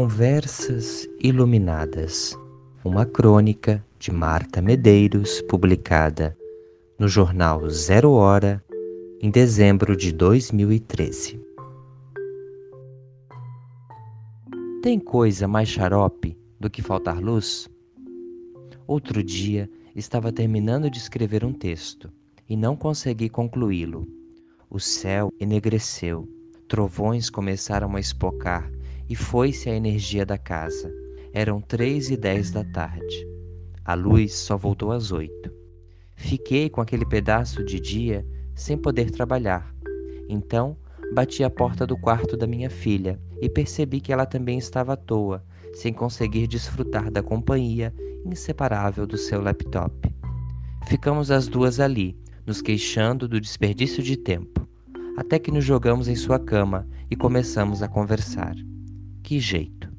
Conversas Iluminadas, uma crônica de Marta Medeiros, publicada no jornal Zero Hora, em dezembro de 2013. Tem coisa mais xarope do que faltar luz? Outro dia estava terminando de escrever um texto e não consegui concluí-lo. O céu enegreceu, trovões começaram a espocar e foi-se a energia da casa. Eram três e dez da tarde. A luz só voltou às oito. Fiquei com aquele pedaço de dia sem poder trabalhar. Então bati a porta do quarto da minha filha e percebi que ela também estava à toa, sem conseguir desfrutar da companhia inseparável do seu laptop. Ficamos as duas ali, nos queixando do desperdício de tempo, até que nos jogamos em sua cama e começamos a conversar. Que jeito!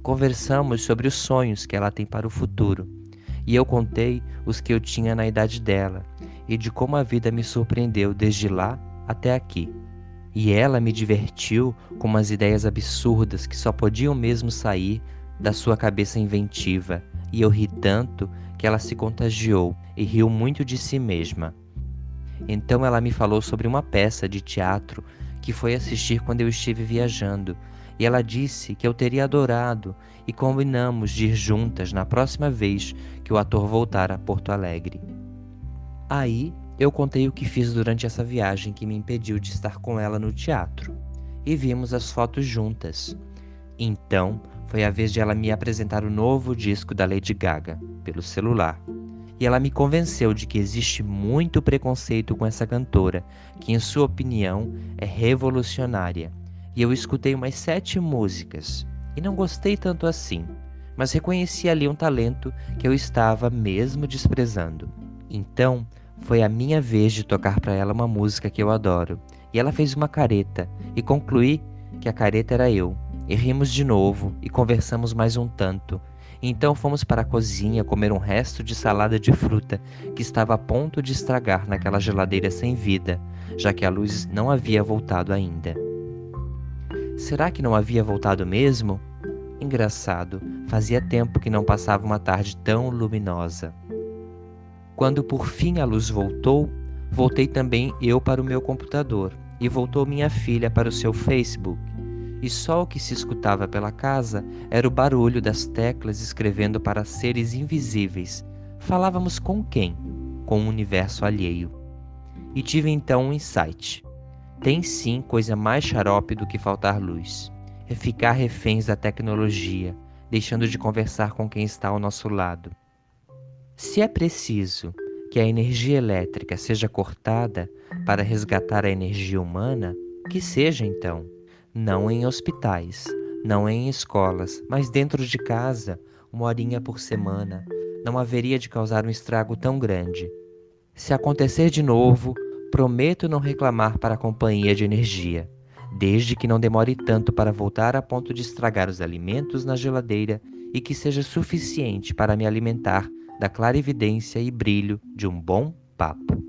Conversamos sobre os sonhos que ela tem para o futuro, e eu contei os que eu tinha na idade dela e de como a vida me surpreendeu desde lá até aqui. E ela me divertiu com umas ideias absurdas que só podiam mesmo sair da sua cabeça inventiva, e eu ri tanto que ela se contagiou e riu muito de si mesma. Então ela me falou sobre uma peça de teatro que foi assistir quando eu estive viajando e ela disse que eu teria adorado e combinamos de ir juntas na próxima vez que o ator voltar a Porto Alegre. Aí eu contei o que fiz durante essa viagem que me impediu de estar com ela no teatro e vimos as fotos juntas. Então foi a vez de ela me apresentar o novo disco da Lady Gaga pelo celular. E ela me convenceu de que existe muito preconceito com essa cantora, que, em sua opinião, é revolucionária e eu escutei umas sete músicas e não gostei tanto assim, mas reconheci ali um talento que eu estava mesmo desprezando. Então, foi a minha vez de tocar para ela uma música que eu adoro, e ela fez uma careta e concluí que a careta era eu. E rimos de novo e conversamos mais um tanto. Então fomos para a cozinha comer um resto de salada de fruta que estava a ponto de estragar naquela geladeira sem vida, já que a luz não havia voltado ainda. Será que não havia voltado mesmo? Engraçado, fazia tempo que não passava uma tarde tão luminosa. Quando por fim a luz voltou, voltei também eu para o meu computador e voltou minha filha para o seu Facebook. E só o que se escutava pela casa era o barulho das teclas escrevendo para seres invisíveis. Falávamos com quem? Com o um universo alheio. E tive então um insight. Tem sim coisa mais xarope do que faltar luz. É ficar reféns da tecnologia, deixando de conversar com quem está ao nosso lado. Se é preciso que a energia elétrica seja cortada para resgatar a energia humana, que seja então. Não em hospitais, não em escolas, mas dentro de casa, uma horinha por semana, não haveria de causar um estrago tão grande. Se acontecer de novo, Prometo não reclamar para a companhia de energia, desde que não demore tanto para voltar a ponto de estragar os alimentos na geladeira e que seja suficiente para me alimentar da clarividência e brilho de um bom papo.